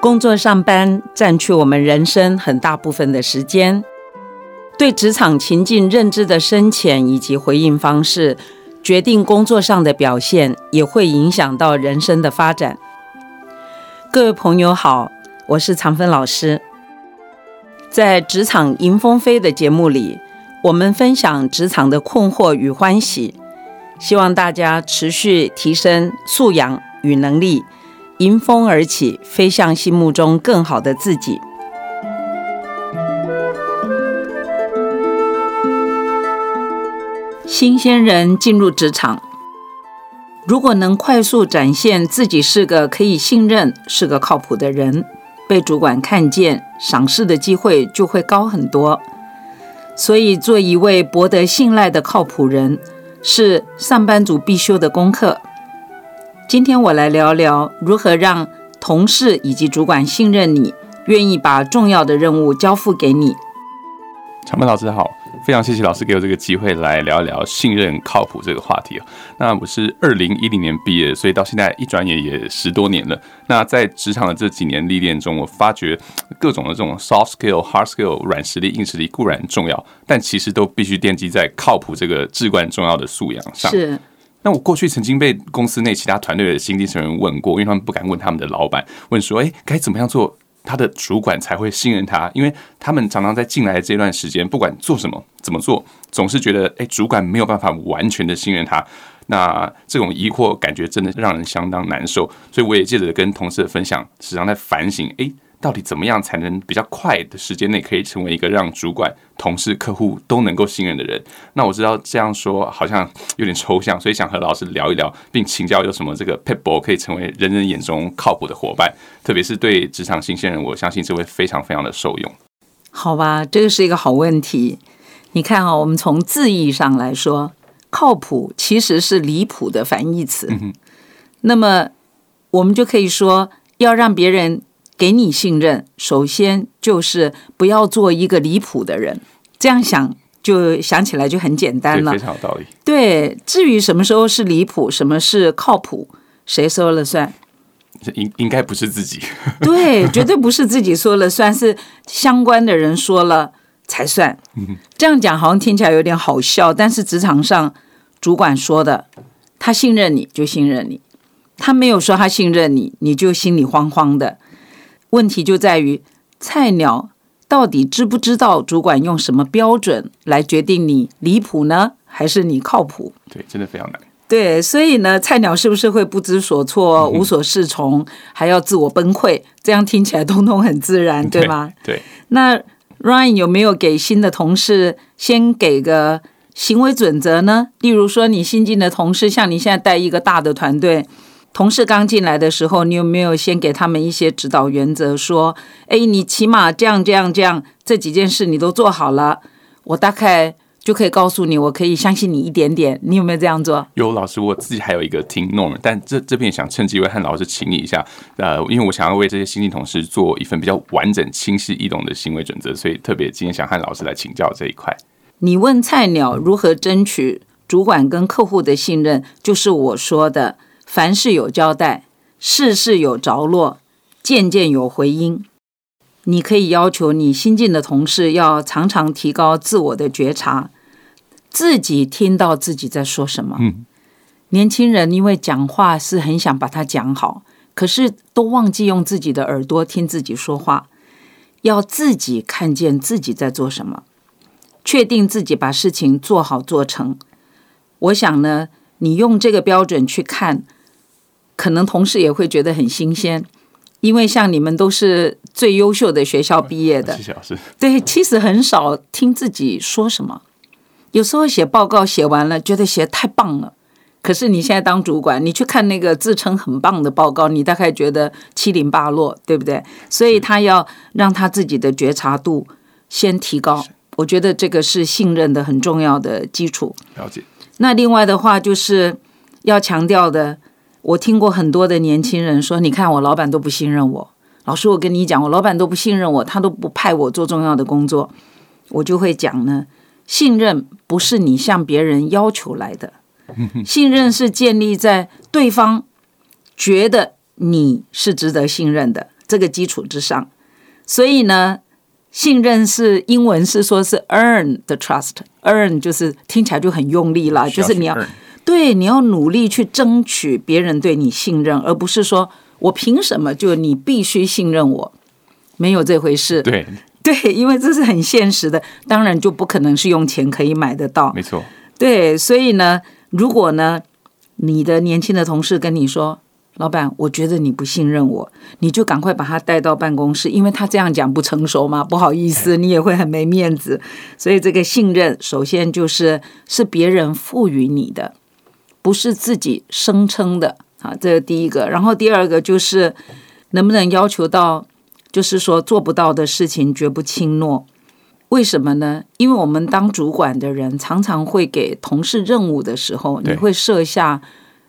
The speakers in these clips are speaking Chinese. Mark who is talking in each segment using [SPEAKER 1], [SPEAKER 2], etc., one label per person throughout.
[SPEAKER 1] 工作上班占据我们人生很大部分的时间，对职场情境认知的深浅以及回应方式，决定工作上的表现，也会影响到人生的发展。各位朋友好，我是常芬老师。在《职场迎风飞》的节目里，我们分享职场的困惑与欢喜，希望大家持续提升素养与能力。迎风而起，飞向心目中更好的自己。新鲜人进入职场，如果能快速展现自己是个可以信任、是个靠谱的人，被主管看见、赏识的机会就会高很多。所以，做一位博得信赖的靠谱人，是上班族必修的功课。今天我来聊聊如何让同事以及主管信任你，愿意把重要的任务交付给你。
[SPEAKER 2] 长门老师好，非常谢谢老师给我这个机会来聊一聊信任靠谱这个话题那我是二零一零年毕业，所以到现在一转眼也十多年了。那在职场的这几年历练中，我发觉各种的这种 soft skill、hard skill、软实力、硬实力固然重要，但其实都必须奠基在靠谱这个至关重要的素养上。
[SPEAKER 1] 是。
[SPEAKER 2] 那我过去曾经被公司内其他团队的新进人员问过，因为他们不敢问他们的老板，问说：“哎，该怎么样做，他的主管才会信任他？”因为他们常常在进来的这段时间，不管做什么、怎么做，总是觉得哎，主管没有办法完全的信任他。那这种疑惑感觉真的让人相当难受。所以我也借着跟同事的分享，时常在反省：哎。到底怎么样才能比较快的时间内可以成为一个让主管、同事、客户都能够信任的人？那我知道这样说好像有点抽象，所以想和老师聊一聊，并请教有什么这个 people 可以成为人人眼中靠谱的伙伴，特别是对职场新鲜人，我相信这会非常非常的受用。
[SPEAKER 1] 好吧，这个是一个好问题。你看啊，我们从字义上来说，靠谱其实是离谱的反义词。那么我们就可以说，要让别人。给你信任，首先就是不要做一个离谱的人。这样想就想起来就很简单了，
[SPEAKER 2] 非常有道理。
[SPEAKER 1] 对，至于什么时候是离谱，什么是靠谱，谁说了算？
[SPEAKER 2] 应应该不是自己。
[SPEAKER 1] 对，绝对不是自己说了算，是相关的人说了才算。这样讲好像听起来有点好笑，但是职场上主管说的，他信任你就信任你，他没有说他信任你，你就心里慌慌的。问题就在于菜鸟到底知不知道主管用什么标准来决定你离谱呢，还是你靠谱？
[SPEAKER 2] 对，真的非常难。
[SPEAKER 1] 对，所以呢，菜鸟是不是会不知所措、无所适从，还要自我崩溃？这样听起来通通很自然，对吗？
[SPEAKER 2] 对。
[SPEAKER 1] 那 Ryan 有没有给新的同事先给个行为准则呢？例如说，你新进的同事，像你现在带一个大的团队。同事刚进来的时候，你有没有先给他们一些指导原则？说，哎，你起码这样、这样、这样，这几件事你都做好了，我大概就可以告诉你，我可以相信你一点点。你有没有这样做？
[SPEAKER 2] 有老师，我自己还有一个听 norm，但这这边想趁机会和老师请你一下，呃，因为我想要为这些新进同事做一份比较完整、清晰易懂的行为准则，所以特别今天想和老师来请教这一块。
[SPEAKER 1] 你问菜鸟如何争取主管跟客户的信任，就是我说的。凡事有交代，事事有着落，件件有回音。你可以要求你新进的同事要常常提高自我的觉察，自己听到自己在说什么。嗯，年轻人因为讲话是很想把它讲好，可是都忘记用自己的耳朵听自己说话，要自己看见自己在做什么，确定自己把事情做好做成。我想呢，你用这个标准去看。可能同事也会觉得很新鲜，因为像你们都是最优秀的学校毕业的，
[SPEAKER 2] 谢谢老师。
[SPEAKER 1] 对，其实很少听自己说什么，有时候写报告写完了，觉得写太棒了。可是你现在当主管，你去看那个自称很棒的报告，你大概觉得七零八落，对不对？所以他要让他自己的觉察度先提高，我觉得这个是信任的很重要的基础。
[SPEAKER 2] 了解。
[SPEAKER 1] 那另外的话，就是要强调的。我听过很多的年轻人说：“你看，我老板都不信任我。老师，我跟你讲，我老板都不信任我，他都不派我做重要的工作。”我就会讲呢，信任不是你向别人要求来的，信任是建立在对方觉得你是值得信任的，这个基础之上。所以呢，信任是英文是说是 earn the trust，earn 就是听起来就很用力了，就是你要对你要努力去争取别人对你信任，而不是说我凭什么就你必须信任我，没有这回事。
[SPEAKER 2] 对
[SPEAKER 1] 对，因为这是很现实的，当然就不可能是用钱可以买得到。
[SPEAKER 2] 没错。
[SPEAKER 1] 对，所以呢，如果呢，你的年轻的同事跟你说。老板，我觉得你不信任我，你就赶快把他带到办公室，因为他这样讲不成熟嘛，不好意思，你也会很没面子。所以这个信任，首先就是是别人赋予你的，不是自己声称的啊，这是第一个。然后第二个就是能不能要求到，就是说做不到的事情绝不轻诺。为什么呢？因为我们当主管的人，常常会给同事任务的时候，你会设下。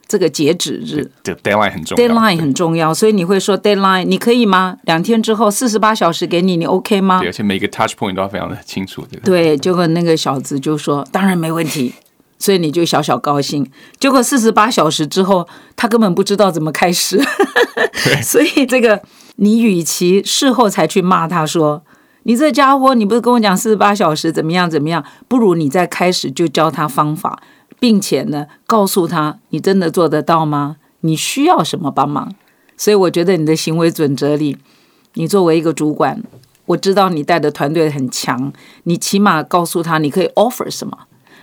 [SPEAKER 1] 这个截止日
[SPEAKER 2] ，deadline 很重要
[SPEAKER 1] ，deadline 很重要，所以你会说 deadline，你可以吗？两天之后四十八小时给你，你 OK 吗？
[SPEAKER 2] 对，而且每个 touch point 都要非常的清楚，对
[SPEAKER 1] 对，结果那个小子就说当然没问题，所以你就小小高兴。结果四十八小时之后，他根本不知道怎么开始，所以这个你与其事后才去骂他说你这家伙，你不是跟我讲四十八小时怎么样怎么样，不如你在开始就教他方法。并且呢，告诉他你真的做得到吗？你需要什么帮忙？所以我觉得你的行为准则里，你作为一个主管，我知道你带的团队很强，你起码告诉他你可以 offer 什么，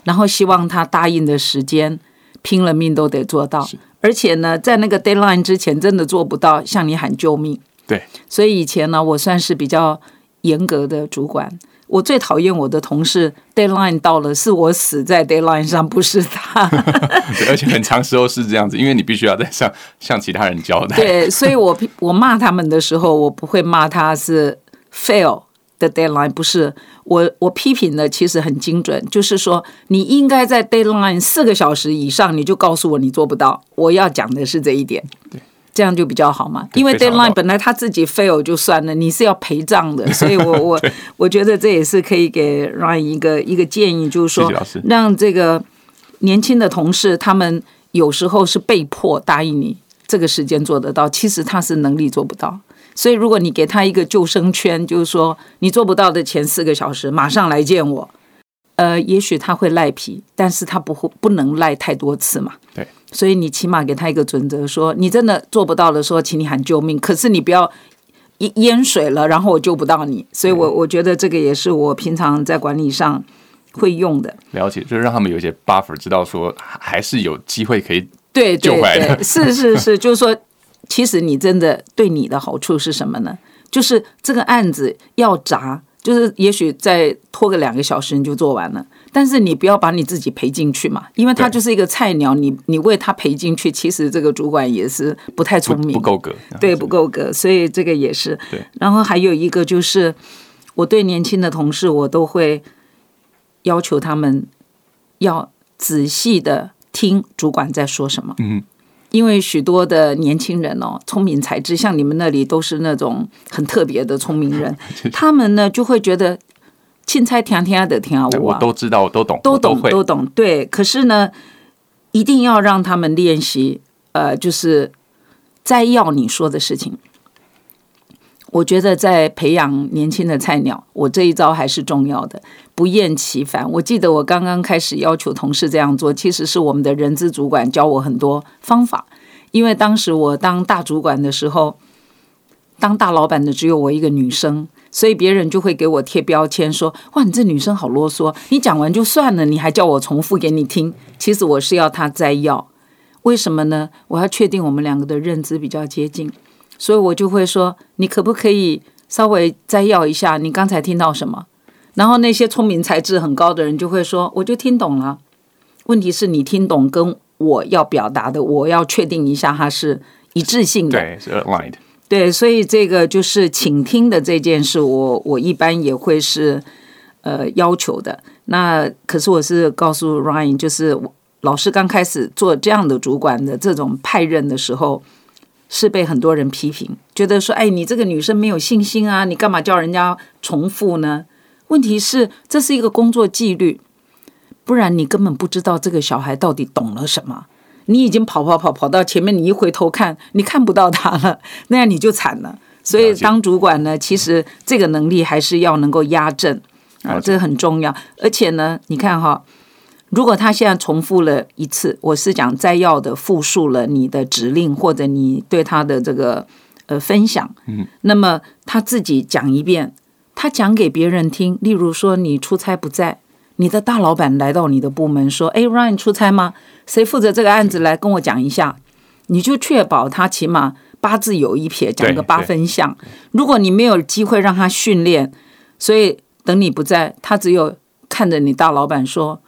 [SPEAKER 1] 然后希望他答应的时间，拼了命都得做到。而且呢，在那个 deadline 之前真的做不到，向你喊救命。
[SPEAKER 2] 对，
[SPEAKER 1] 所以以前呢，我算是比较严格的主管。我最讨厌我的同事，deadline 到了，是我死在 deadline 上，不是他。
[SPEAKER 2] 而且很长时候是这样子，因为你必须要在向向其他人交代。
[SPEAKER 1] 对，所以我我骂他们的时候，我不会骂他是 fail 的 deadline，不是我我批评的其实很精准，就是说你应该在 deadline 四个小时以上，你就告诉我你做不到。我要讲的是这一点。这样就比较好嘛，因为 deadline 本来他自己 fail 就算了，你是要陪葬的，所以我 我我觉得这也是可以给 Ryan 一个一个建议，就是说让这个年轻的同事，他们有时候是被迫答应你这个时间做得到，其实他是能力做不到，所以如果你给他一个救生圈，就是说你做不到的前四个小时马上来见我，呃，也许他会赖皮，但是他不会不能赖太多次嘛。
[SPEAKER 2] 对。
[SPEAKER 1] 所以你起码给他一个准则，说你真的做不到的，说请你喊救命。可是你不要淹淹水了，然后我救不到你。所以我我觉得这个也是我平常在管理上会用的。
[SPEAKER 2] 了解，就是让他们有一些 buffer，知道说还是有机会可以
[SPEAKER 1] 对
[SPEAKER 2] 救回来的。
[SPEAKER 1] 是是是，就是说，其实你真的对你的好处是什么呢？就是这个案子要砸，就是也许再拖个两个小时你就做完了。但是你不要把你自己赔进去嘛，因为他就是一个菜鸟，你你为他赔进去，其实这个主管也是不太聪明，
[SPEAKER 2] 不够格，
[SPEAKER 1] 对，不够格，所以这个也是。
[SPEAKER 2] 对，
[SPEAKER 1] 然后还有一个就是，我对年轻的同事，我都会要求他们要仔细的听主管在说什么。
[SPEAKER 2] 嗯，
[SPEAKER 1] 因为许多的年轻人哦，聪明才智，像你们那里都是那种很特别的聪明人，他们呢就会觉得。钦差听听的听啊，
[SPEAKER 2] 我都知道，我都懂，
[SPEAKER 1] 都懂，都懂。对，可是呢，一定要让他们练习，呃，就是摘要你说的事情。我觉得在培养年轻的菜鸟，我这一招还是重要的，不厌其烦。我记得我刚刚开始要求同事这样做，其实是我们的人资主管教我很多方法，因为当时我当大主管的时候，当大老板的只有我一个女生。所以别人就会给我贴标签，说：“哇，你这女生好啰嗦，你讲完就算了，你还叫我重复给你听。”其实我是要他摘要，为什么呢？我要确定我们两个的认知比较接近，所以我就会说：“你可不可以稍微摘要一下你刚才听到什么？”然后那些聪明才智很高的人就会说：“我就听懂了。”问题是你听懂跟我要表达的，我要确定一下它是一致性的，
[SPEAKER 2] 对，是 aligned。
[SPEAKER 1] 对，所以这个就是倾听的这件事，我我一般也会是呃要求的。那可是我是告诉 Ryan，就是老师刚开始做这样的主管的这种派任的时候，是被很多人批评，觉得说，哎，你这个女生没有信心啊，你干嘛叫人家重复呢？问题是这是一个工作纪律，不然你根本不知道这个小孩到底懂了什么。你已经跑跑跑跑到前面，你一回头看，你看不到他了，那样你就惨了。所以当主管呢，其实这个能力还是要能够压正啊，这个很重要。而且呢，你看哈，如果他现在重复了一次，我是讲摘要的复述了你的指令或者你对他的这个呃分享，嗯，那么他自己讲一遍，他讲给别人听。例如说，你出差不在，你的大老板来到你的部门说：“哎，Ryan 出差吗？谁负责这个案子？来跟我讲一下。”你就确保他起码八字有一撇，讲个八分像。如果你没有机会让他训练，所以等你不在，他只有看着你大老板说：“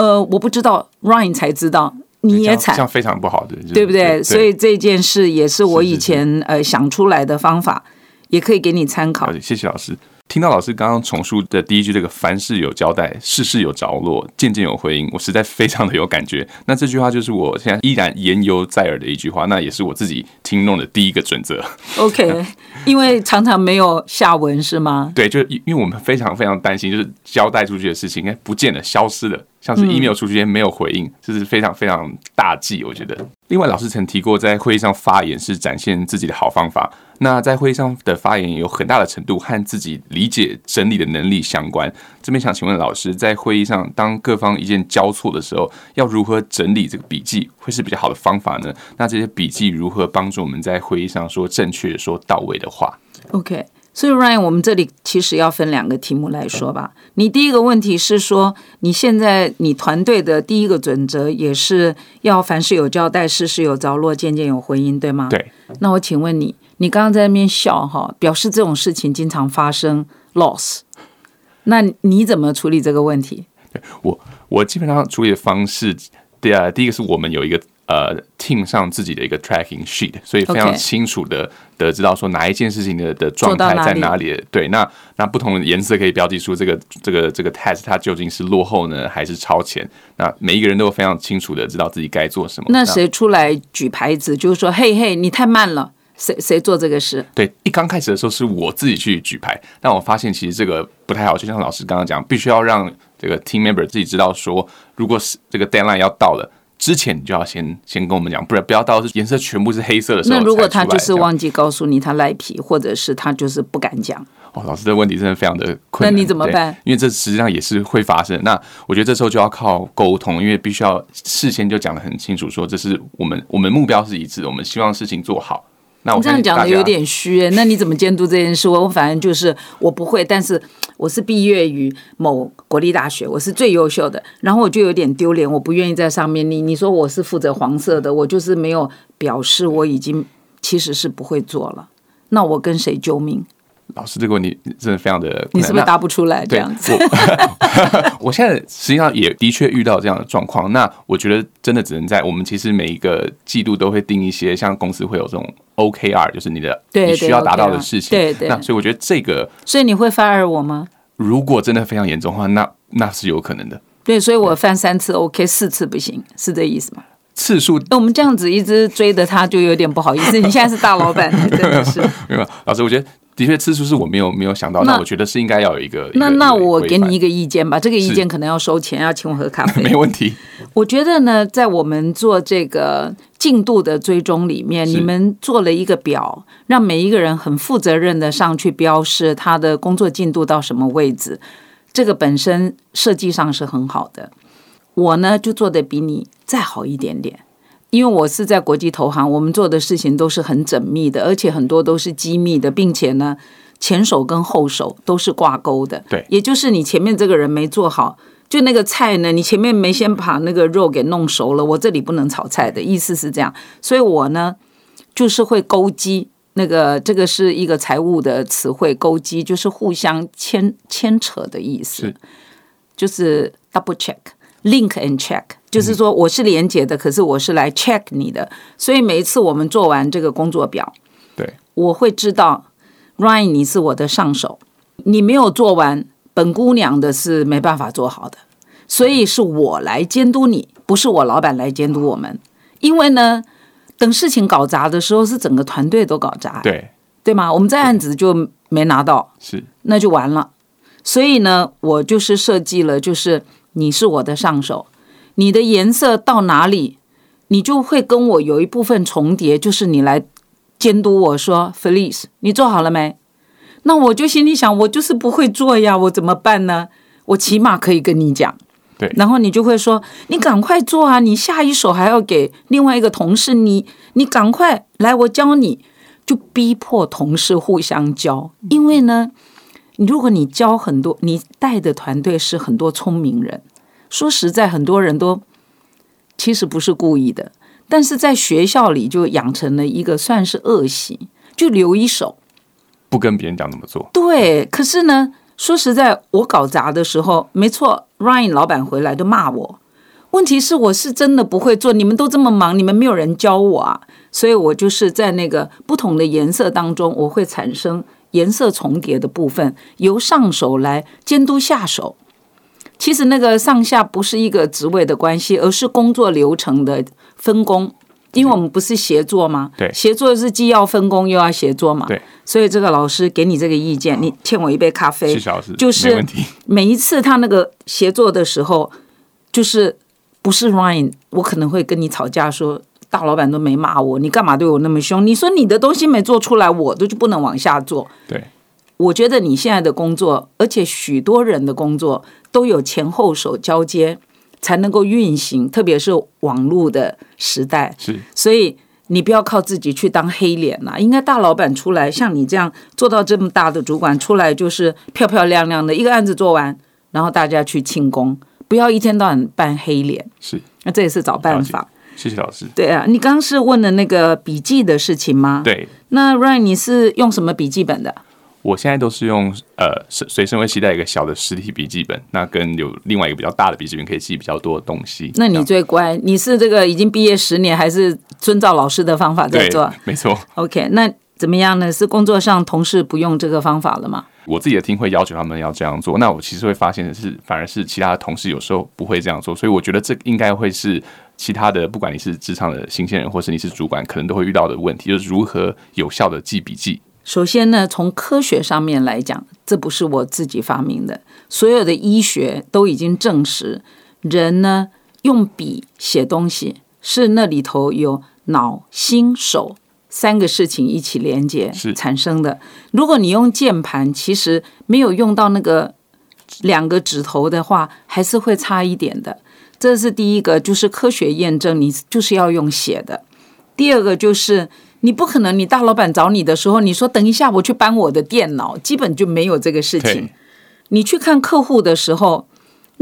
[SPEAKER 1] 呃，我不知道，Ryan 才知道，你也惨
[SPEAKER 2] 这样非常不好的，就是
[SPEAKER 1] 对不对？所以这件事也是我以前呃想出来的方法，也可以给你参考
[SPEAKER 2] 谢谢老师。听到老师刚刚重述的第一句，这个凡事有交代，事事有着落，件件有回应，我实在非常的有感觉。那这句话就是我现在依然言犹在耳的一句话，那也是我自己听弄的第一个准则。
[SPEAKER 1] OK，因为常常没有下文是吗？
[SPEAKER 2] 对，就因因为我们非常非常担心，就是交代出去的事情，哎，不见了，消失了，像是 email 出去没有回应，这是非常非常大忌，我觉得。另外，老师曾提过，在会议上发言是展现自己的好方法。那在会议上的发言有很大的程度和自己理解整理的能力相关。这边想请问老师，在会议上当各方意见交错的时候，要如何整理这个笔记，会是比较好的方法呢？那这些笔记如何帮助我们在会议上说正确、说到位的话
[SPEAKER 1] ？OK，所以 Ryan，我们这里其实要分两个题目来说吧。你第一个问题是说，你现在你团队的第一个准则也是要凡事有交代，事事有着落，件件有回音，对吗？。
[SPEAKER 2] 对，
[SPEAKER 1] 那我请问你，你刚刚在那边笑哈，表示这种事情经常发生 loss，那你怎么处理这个问题？
[SPEAKER 2] 我我基本上处理的方式，第二第一个是我们有一个呃 team 上自己的一个 tracking sheet，所以非常清楚的的知道说哪一件事情的的状态在哪里。对，那那不同的颜色可以标记出这个这个这个 task 它究竟是落后呢还是超前。那每一个人都非常清楚的知道自己该做什么。
[SPEAKER 1] 那谁出来举牌子，就是说，嘿嘿，你太慢了，谁谁做这个事？
[SPEAKER 2] 对，一刚开始的时候是我自己去举牌，但我发现其实这个不太好，就像老师刚刚讲，必须要让这个 team member 自己知道说，如果是这个 deadline 要到了。之前你就要先先跟我们讲，不然不要到是颜色全部是黑色的时候
[SPEAKER 1] 那如果他就是忘记告诉你他赖皮，或者是他就是不敢讲，
[SPEAKER 2] 哦，老师这个问题真的非常的困难。
[SPEAKER 1] 那你怎么办？
[SPEAKER 2] 因为这实际上也是会发生。那我觉得这时候就要靠沟通，因为必须要事先就讲的很清楚，说这是我们我们目标是一致的，我们希望事情做好。那我
[SPEAKER 1] 你这样讲的有点虚、欸，那你怎么监督这件事？我反正就是我不会，但是我是毕业于某国立大学，我是最优秀的，然后我就有点丢脸，我不愿意在上面。你你说我是负责黄色的，我就是没有表示我已经其实是不会做了，那我跟谁救命？
[SPEAKER 2] 老师这个问题真的非常的。
[SPEAKER 1] 你是不是答不出来这
[SPEAKER 2] 对
[SPEAKER 1] 样子？
[SPEAKER 2] 我 我现在实际上也的确遇到这样的状况。那我觉得真的只能在我们其实每一个季度都会定一些，像公司会有这种 OKR，就是你的
[SPEAKER 1] 对
[SPEAKER 2] 你需要达到的事情。
[SPEAKER 1] 对对
[SPEAKER 2] 那所以我觉得这个
[SPEAKER 1] 所以你会 fire 我吗？
[SPEAKER 2] 如果真的非常严重的话，那那是有可能的。
[SPEAKER 1] 对，所以我犯三次 OK，四次不行，是这意思吗？
[SPEAKER 2] 次数
[SPEAKER 1] 那我们这样子一直追着他，就有点不好意思。你现在是大老板，真的是。
[SPEAKER 2] 没有，老师，我觉得的确次数是我没有没有想到，
[SPEAKER 1] 那
[SPEAKER 2] 那我觉得是应该要有一个。
[SPEAKER 1] 那那我给你一个意见吧，这个意见可能要收钱，要请我喝咖啡。
[SPEAKER 2] 没问题。
[SPEAKER 1] 我觉得呢，在我们做这个进度的追踪里面，你们做了一个表，让每一个人很负责任的上去标示他的工作进度到什么位置，这个本身设计上是很好的。我呢就做的比你再好一点点，因为我是在国际投行，我们做的事情都是很缜密的，而且很多都是机密的，并且呢前手跟后手都是挂钩的。
[SPEAKER 2] 对
[SPEAKER 1] 也就是你前面这个人没做好，就那个菜呢，你前面没先把那个肉给弄熟了，我这里不能炒菜的意思是这样，所以我呢就是会勾稽。那个，这个是一个财务的词汇，勾稽就是互相牵牵扯的意思
[SPEAKER 2] 是，
[SPEAKER 1] 就是 double check。Link and check，就是说我是连接的，可是我是来 check 你的，所以每一次我们做完这个工作表，
[SPEAKER 2] 对，
[SPEAKER 1] 我会知道 Ryan 你是我的上手，你没有做完，本姑娘的是没办法做好的，所以是我来监督你，不是我老板来监督我们，因为呢，等事情搞砸的时候，是整个团队都搞砸，
[SPEAKER 2] 对，
[SPEAKER 1] 对吗？我们这案子就没拿到，
[SPEAKER 2] 是。
[SPEAKER 1] 那就完了。所以呢，我就是设计了，就是你是我的上手，你的颜色到哪里，你就会跟我有一部分重叠，就是你来监督我说：“Felice，你做好了没？”那我就心里想，我就是不会做呀，我怎么办呢？我起码可以跟你讲，
[SPEAKER 2] 对
[SPEAKER 1] 然后你就会说：“你赶快做啊！你下一手还要给另外一个同事，你你赶快来，我教你。”就逼迫同事互相教，因为呢，如果你教很多，你带的团队是很多聪明人，说实在，很多人都其实不是故意的，但是在学校里就养成了一个算是恶习，就留一手。
[SPEAKER 2] 不跟别人讲怎么做。
[SPEAKER 1] 对，可是呢，说实在，我搞砸的时候，没错，Ryan 老板回来就骂我。问题是，我是真的不会做，你们都这么忙，你们没有人教我啊，所以我就是在那个不同的颜色当中，我会产生颜色重叠的部分，由上手来监督下手。其实那个上下不是一个职位的关系，而是工作流程的分工。因为我们不是协作吗？
[SPEAKER 2] 对
[SPEAKER 1] 协作是既要分工又要协作嘛。
[SPEAKER 2] 对，
[SPEAKER 1] 所以这个老师给你这个意见，你欠我一杯咖啡。
[SPEAKER 2] 谢谢老师，
[SPEAKER 1] 就是。每一次他那个协作的时候，就是不是 Ryan，我可能会跟你吵架说，大老板都没骂我，你干嘛对我那么凶？你说你的东西没做出来，我都就不能往下做。
[SPEAKER 2] 对，
[SPEAKER 1] 我觉得你现在的工作，而且许多人的工作都有前后手交接才能够运行，特别是网络的时代，
[SPEAKER 2] 是
[SPEAKER 1] 所以你不要靠自己去当黑脸啦、应该大老板出来，像你这样做到这么大的主管出来，就是漂漂亮亮的一个案子做完，然后大家去庆功，不要一天到晚扮黑脸。
[SPEAKER 2] 是，
[SPEAKER 1] 那这也是找办法。
[SPEAKER 2] 谢谢老师。
[SPEAKER 1] 对啊，你刚刚是问的那个笔记的事情吗？。
[SPEAKER 2] 对
[SPEAKER 1] 那 Ryan，你是用什么笔记本的？
[SPEAKER 2] 我现在都是用呃随随身会携带一个小的实体笔记本，那跟有另外一个比较大的笔记本可以记比较多的东西。
[SPEAKER 1] 那你最乖，你是这个已经毕业十年，还是遵照老师的方法在做？
[SPEAKER 2] 没错。
[SPEAKER 1] OK，那怎么样呢？是工作上同事不用这个方法了吗？
[SPEAKER 2] 我自己的听会要求他们要这样做，那我其实会发现的是，反而是其他的同事有时候不会这样做，所以我觉得这应该会是其他的，不管你是职场的新鲜人，或是你是主管，可能都会遇到的问题，就是如何有效的记笔记。
[SPEAKER 1] 首先呢，从科学上面来讲，这不是我自己发明的，所有的医学都已经证实，人呢用笔写东西是那里头有脑、心、手三个事情一起连接产生的。如果你用键盘，其实没有用到那个两个指头的话，还是会差一点的。这是第一个，就是科学验证，你就是要用写的。第二个就是你不可能，你大老板找你的时候，你说等一下我去搬我的电脑，基本就没有这个事情。你去看客户的时候，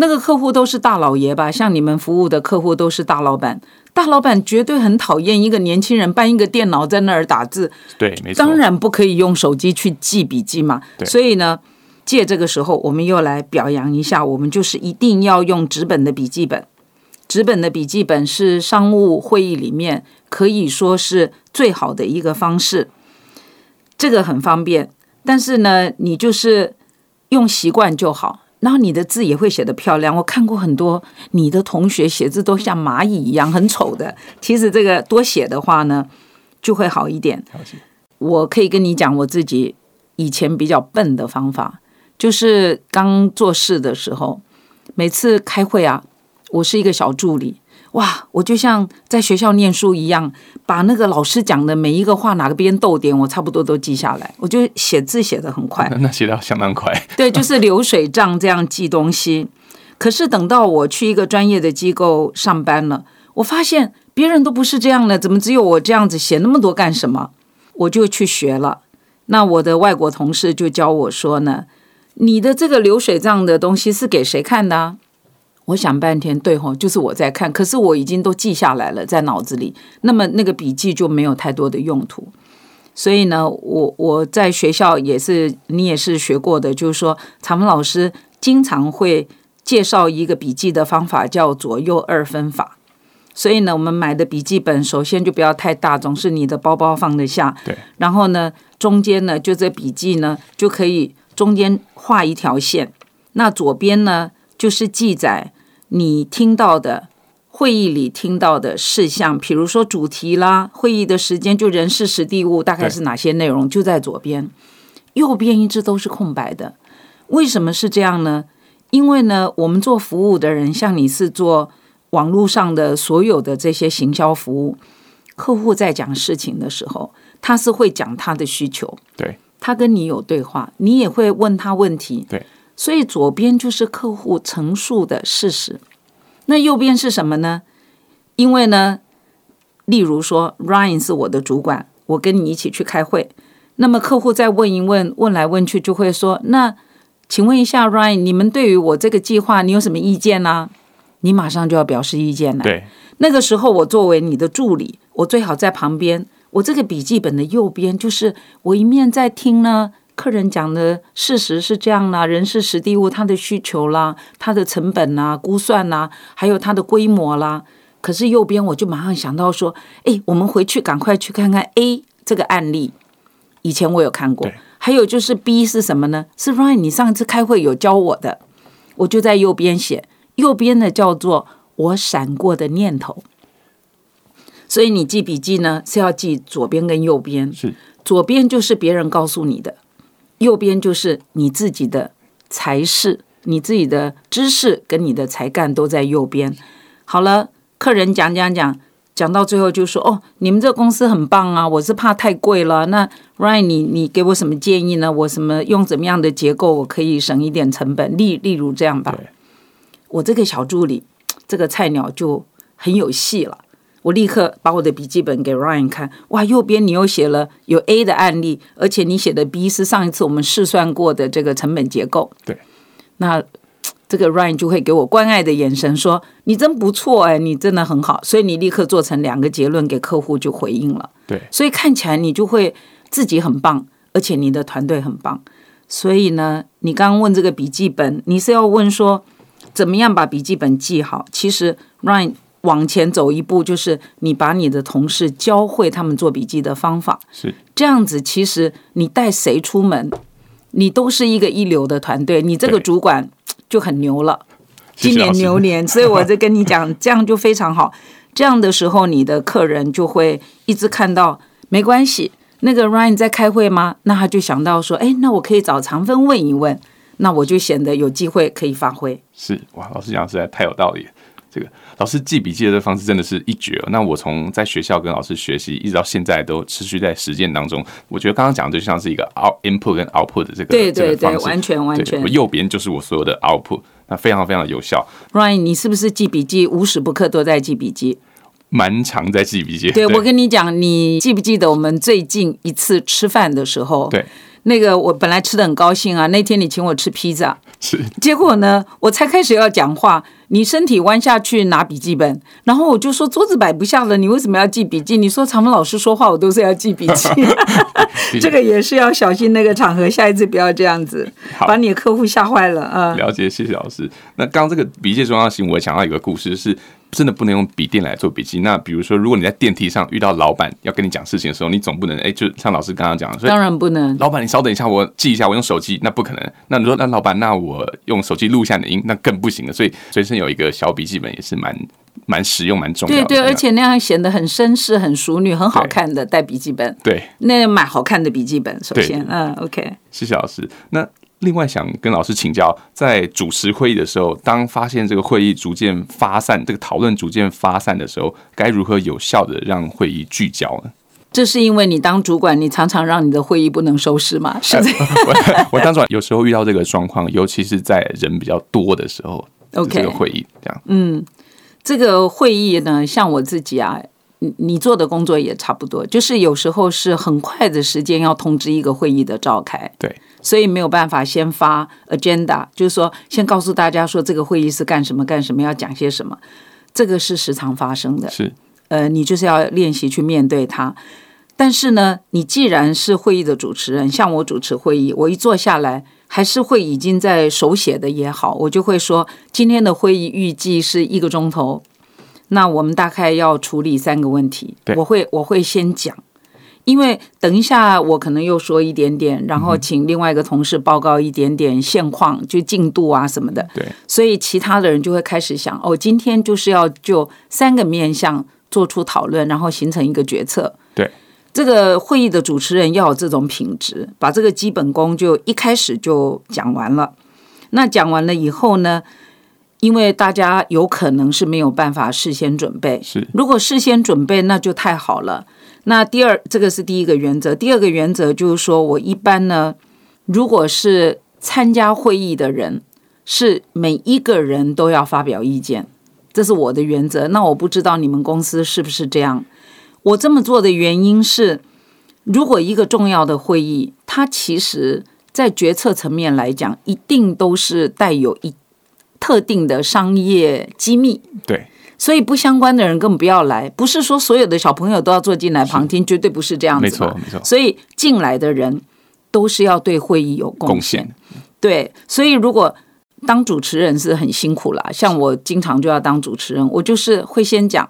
[SPEAKER 1] 那个客户都是大老爷吧？像你们服务的客户都是大老板，大老板绝对很讨厌一个年轻人搬一个电脑在那儿打字，
[SPEAKER 2] 对，没错。
[SPEAKER 1] 当然不可以用手机去记笔记嘛。
[SPEAKER 2] 对
[SPEAKER 1] 所以呢，借这个时候，我们又来表扬一下，我们就是一定要用纸本的笔记本。纸本的笔记本是商务会议里面可以说是最好的一个方式，这个很方便。但是呢，你就是用习惯就好，然后你的字也会写得漂亮。我看过很多你的同学写字都像蚂蚁一样，很丑的。其实这个多写的话呢，就会好一点。我可以跟你讲我自己以前比较笨的方法，就是刚做事的时候，每次开会啊，我是一个小助理，哇，我就像在学校念书一样，把那个老师讲的每一个话哪个边逗点，我差不多都记下来，我就写字写得很快
[SPEAKER 2] 那。那写的相当快。
[SPEAKER 1] 对，就是流水账这样记东西。可是等到我去一个专业的机构上班了，我发现别人都不是这样的，怎么只有我这样子写那么多干什么？我就去学了。那我的外国同事就教我说呢，你的这个流水账的东西是给谁看的啊？我想半天，对吼，就是我在看，可是我已经都记下来了，在脑子里。那么那个笔记就没有太多的用途。所以呢，我我在学校也是，你也是学过的，就是说，常文老师经常会介绍一个笔记的方法，叫左右二分法。所以呢，我们买的笔记本首先就不要太大，总是你的包包放得下。
[SPEAKER 2] 对。
[SPEAKER 1] 然后呢，中间呢，就这笔记呢，就可以中间画一条线。那左边呢，就是记载你听到的会议里听到的事项，比如说主题啦，会议的时间，就人事时地物，大概是哪些内容，就在左边。右边一直都是空白的。为什么是这样呢？因为呢，我们做服务的人，像你是做网络上的所有的这些行销服务，客户在讲事情的时候，他是会讲他的需求，
[SPEAKER 2] 对
[SPEAKER 1] 他跟你有对话，你也会问他问题，
[SPEAKER 2] 对，
[SPEAKER 1] 所以左边就是客户陈述的事实，那右边是什么呢？因为呢，例如说，Ryan 是我的主管，我跟你一起去开会，那么客户再问一问，问来问去就会说，那请问一下，Ryan，你们对于我这个计划，你有什么意见呢、你马上就要表示意见了。
[SPEAKER 2] 对
[SPEAKER 1] 那个时候，我作为你的助理，我最好在旁边。我这个笔记本的右边，就是我一面在听呢，客人讲的事实是这样啦，人事实地物，他的需求啦，他的成本啦、估算啦，还有他的规模啦。可是右边我就马上想到说，哎，我们回去赶快去看看 A 这个案例，以前我有看过。还有就是 B 是什么呢？是 Ryan 你上次开会有教我的，我就在右边写，右边的叫做我闪过的念头。所以你记笔记呢是要记左边跟右边，
[SPEAKER 2] 是
[SPEAKER 1] 左边就是别人告诉你的，右边就是你自己的才识，你自己的知识跟你的才干都在右边。好了，客人讲讲讲，讲到最后就说：“哦，你们这公司很棒啊，我是怕太贵了。那 Ryan，你你给我什么建议呢？我什么用怎么样的结构，我可以省一点成本？例例如这样吧，我这个小助理，这个菜鸟就很有戏了。我立刻把我的笔记本给 Ryan 看，哇，右边你又写了有 A 的案例，而且你写的 B 是上一次我们试算过的这个成本结构。
[SPEAKER 2] 对，
[SPEAKER 1] 那这个 Ryan 就会给我关爱的眼神说：“你真不错哎，你真的很好。”所以你立刻做成两个结论给客户就回应了。
[SPEAKER 2] 对
[SPEAKER 1] 所以看起来你就会自己很棒，而且你的团队很棒。所以呢，你刚刚问这个笔记本，你是要问说怎么样把笔记本记好？其实 Ryan 往前走一步，就是你把你的同事教会他们做笔记的方法。
[SPEAKER 2] 是
[SPEAKER 1] 这样子，其实你带谁出门，你都是一个一流的团队。你这个主管就很牛了。今年牛年，所以我就跟你讲，这样就非常好。这样的时候，你的客人就会一直看到，没关系。那个 Ryan 在开会吗？那他就想到说，哎，那我可以找长芬问一问，那我就显得有机会可以发挥。
[SPEAKER 2] 是哇，老师讲实在太有道理。这个老师记笔记的这方式真的是一绝哦。那我从在学校跟老师学习，一直到现在都持续在实践当中。我觉得刚刚讲的就像是一个 out input 跟 output 的这个
[SPEAKER 1] 对对对，完全完全
[SPEAKER 2] 我。右边就是我所有的 output，那非常非常有效
[SPEAKER 1] ，Ryan，你是不是记笔记无时不刻都在记笔记？
[SPEAKER 2] 蛮常在记笔记。
[SPEAKER 1] 对，我跟你讲，你记不记得我们最近一次吃饭的时候？
[SPEAKER 2] 对，
[SPEAKER 1] 那个我本来吃的很高兴啊，那天你请我吃披萨，
[SPEAKER 2] 是
[SPEAKER 1] 结果呢，我才开始要讲话，你身体弯下去拿笔记本，然后我就说桌子摆不下了，你为什么要记笔记？你说常文老师说话，我都是要记笔记，这个也是要小心那个场合，下一次不要这样子，把你的客户吓坏了啊。
[SPEAKER 2] 了解，谢谢老师。那刚刚这个笔记的重要性，我想到一个故事，是真的不能用笔电来做笔记。那比如说，如果你在电梯上遇到老板要跟你讲事情的时候，你总不能哎，就像老师刚刚讲的，所以
[SPEAKER 1] 当然不能，
[SPEAKER 2] 老板，你稍等一下，我记一下，我用手机，那不可能。那你说，那老板，那我用手机录下你的音，那更不行了。所以随身有一个小笔记本也是蛮蛮实用、蛮重要的。
[SPEAKER 1] 对对，而且那样显得很绅士、很淑女、很好看的带笔记本。
[SPEAKER 2] 对，
[SPEAKER 1] 那买好看的笔记本，首先，嗯，OK，
[SPEAKER 2] 谢谢老师。那另外想跟老师请教，在主持会议的时候，当发现这个会议逐渐发散，这个讨论逐渐发散的时候，该如何有效的让会议聚焦呢？
[SPEAKER 1] 这是因为你当主管，你常常让你的会议不能收拾嘛，是这样。
[SPEAKER 2] 我我当然有时候遇到这个状况，尤其是在人比较多的时候
[SPEAKER 1] OK
[SPEAKER 2] 这个会议这样。
[SPEAKER 1] 嗯这个会议呢，像我自己啊，你你做的工作也差不多，就是有时候是很快的时间要通知一个会议的召开，
[SPEAKER 2] 对，
[SPEAKER 1] 所以没有办法先发 agenda，就是说先告诉大家说这个会议是干什么干什么，要讲些什么，这个是时常发生的。
[SPEAKER 2] 是
[SPEAKER 1] 呃，你就是要练习去面对它。但是呢，你既然是会议的主持人，像我主持会议，我一坐下来，还是会已经在手写的也好，我就会说，今天的会议预计是一个钟头，那我们大概要处理三个问题，我会我会先讲。因为等一下我可能又说一点点，然后请另外一个同事报告一点点现况，就进度啊什么的。
[SPEAKER 2] 对，
[SPEAKER 1] 所以其他的人就会开始想，哦，今天就是要就三个面向做出讨论，然后形成一个决策。
[SPEAKER 2] 对，
[SPEAKER 1] 这个会议的主持人要有这种品质，把这个基本功就一开始就讲完了。那讲完了以后呢，因为大家有可能是没有办法事先准备。
[SPEAKER 2] 是
[SPEAKER 1] 如果事先准备，那就太好了。那第二，这个是第一个原则。第二个原则就是说，我一般呢，如果是参加会议的人，是每一个人都要发表意见，这是我的原则。那我不知道你们公司是不是这样。我这么做的原因是，如果一个重要的会议，它其实在决策层面来讲，一定都是带有一特定的商业机密。
[SPEAKER 2] 对，
[SPEAKER 1] 所以不相关的人根本不要来，不是说所有的小朋友都要坐进来旁听，绝对不是这样子。
[SPEAKER 2] 没错，没错。
[SPEAKER 1] 所以进来的人都是要对会议有贡献。
[SPEAKER 2] 贡献
[SPEAKER 1] 对，所以如果当主持人是很辛苦啦，像我经常就要当主持人，我就是会先讲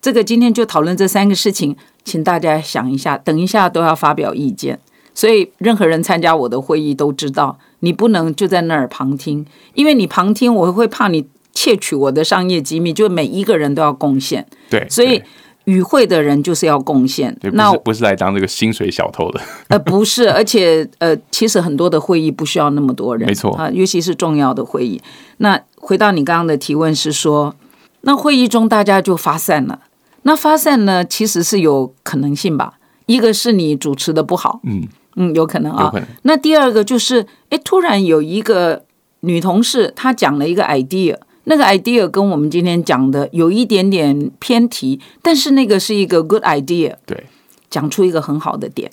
[SPEAKER 1] 这个，今天就讨论这三个事情，请大家想一下，等一下都要发表意见。所以任何人参加我的会议都知道，你不能就在那儿旁听，因为你旁听，我会怕你窃取我的商业机密，就每一个人都要贡献。
[SPEAKER 2] 对，
[SPEAKER 1] 所以与会的人就是要贡献那
[SPEAKER 2] 是不是来当这个薪水小偷的，
[SPEAKER 1] 呃不是，而且呃，其实很多的会议不需要那么多人，
[SPEAKER 2] 没错
[SPEAKER 1] 啊，尤其是重要的会议。那回到你刚刚的提问是说，那会议中大家就发散了。那发散呢，其实是有可能性吧？一个是你主持的不好，
[SPEAKER 2] 嗯，
[SPEAKER 1] 嗯，有可能啊。
[SPEAKER 2] 有可能
[SPEAKER 1] 那第二个就是，哎，突然有一个女同事她讲了一个 idea，那个 idea 跟我们今天讲的有一点点偏题，但是那个是一个 good idea，
[SPEAKER 2] 对，
[SPEAKER 1] 讲出一个很好的点。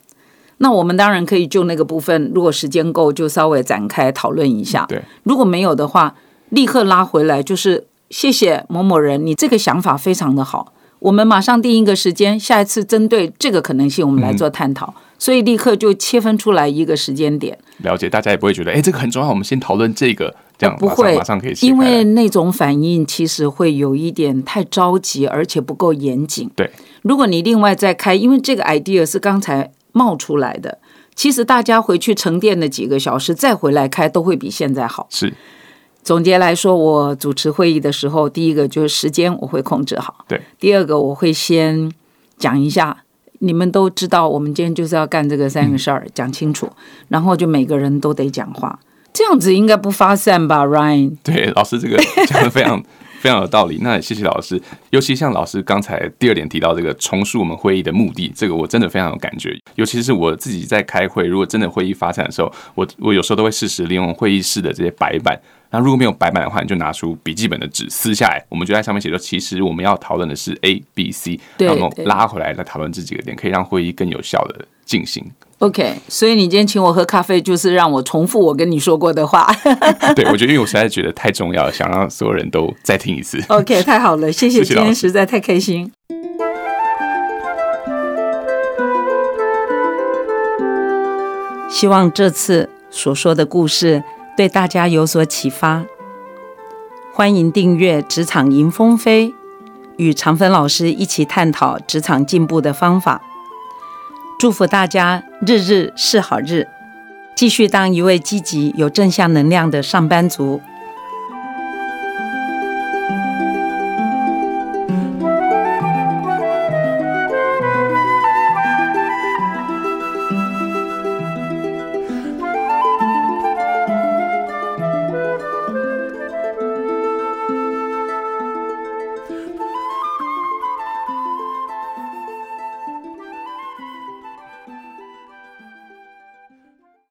[SPEAKER 1] 那我们当然可以就那个部分，如果时间够，就稍微展开讨论一下。
[SPEAKER 2] 对，
[SPEAKER 1] 如果没有的话，立刻拉回来，就是谢谢某某人，你这个想法非常的好，我们马上定一个时间，下一次针对这个可能性，我们来做探讨。所以立刻就切分出来一个时间点，
[SPEAKER 2] 了解，大家也不会觉得，哎，这个很重要，我们先讨论这个，这样
[SPEAKER 1] 不会
[SPEAKER 2] 马上可以
[SPEAKER 1] 因为那种反应其实会有一点太着急，而且不够严谨。
[SPEAKER 2] 对，
[SPEAKER 1] 如果你另外再开，因为这个 idea 是刚才冒出来的，其实大家回去沉淀的几个小时再回来开，都会比现在好。
[SPEAKER 2] 是
[SPEAKER 1] 总结来说，我主持会议的时候，第一个就是时间我会控制好，
[SPEAKER 2] 对，
[SPEAKER 1] 第二个我会先讲一下。你们都知道，我们今天就是要干这个三个事儿，讲清楚，然后就每个人都得讲话，这样子应该不发散吧，Ryan？
[SPEAKER 2] 对，老师这个讲的非常 非常有道理。那也谢谢老师，尤其像老师刚才第二点提到这个重塑我们会议的目的，这个我真的非常有感觉。尤其是我自己在开会，如果真的会议发展的时候，我我有时候都会适时利用会议室的这些白板。那如果没有白板的话，你就拿出笔记本的纸撕下来，我们就在上面写说，其实我们要讨论的是 A、B、C，然后拉回来再讨论这几个点，可以让会议更有效的进行。
[SPEAKER 1] OK，所以你今天请我喝咖啡，就是让我重复我跟你说过的话。
[SPEAKER 2] 对我觉得，因为我实在觉得太重要了，想让所有人都再听一次。
[SPEAKER 1] OK，太好了，谢谢，今天实在太开心。希望这次所说的故事对大家有所启发。欢迎订阅《职场迎风飞》，与常芬老师一起探讨职场进步的方法。祝福大家日日是好日，继续当一位积极、有正向能量的上班族。